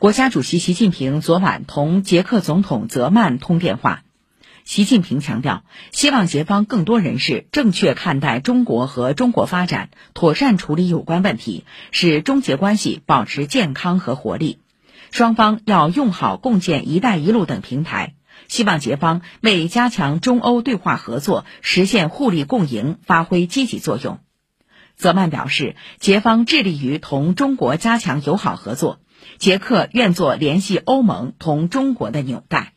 国家主席习近平昨晚同捷克总统泽曼通电话。习近平强调，希望捷方更多人士正确看待中国和中国发展，妥善处理有关问题，使中捷关系保持健康和活力。双方要用好共建“一带一路”等平台，希望捷方为加强中欧对话合作、实现互利共赢发挥积极作用。泽曼表示，捷方致力于同中国加强友好合作，捷克愿做联系欧盟同中国的纽带。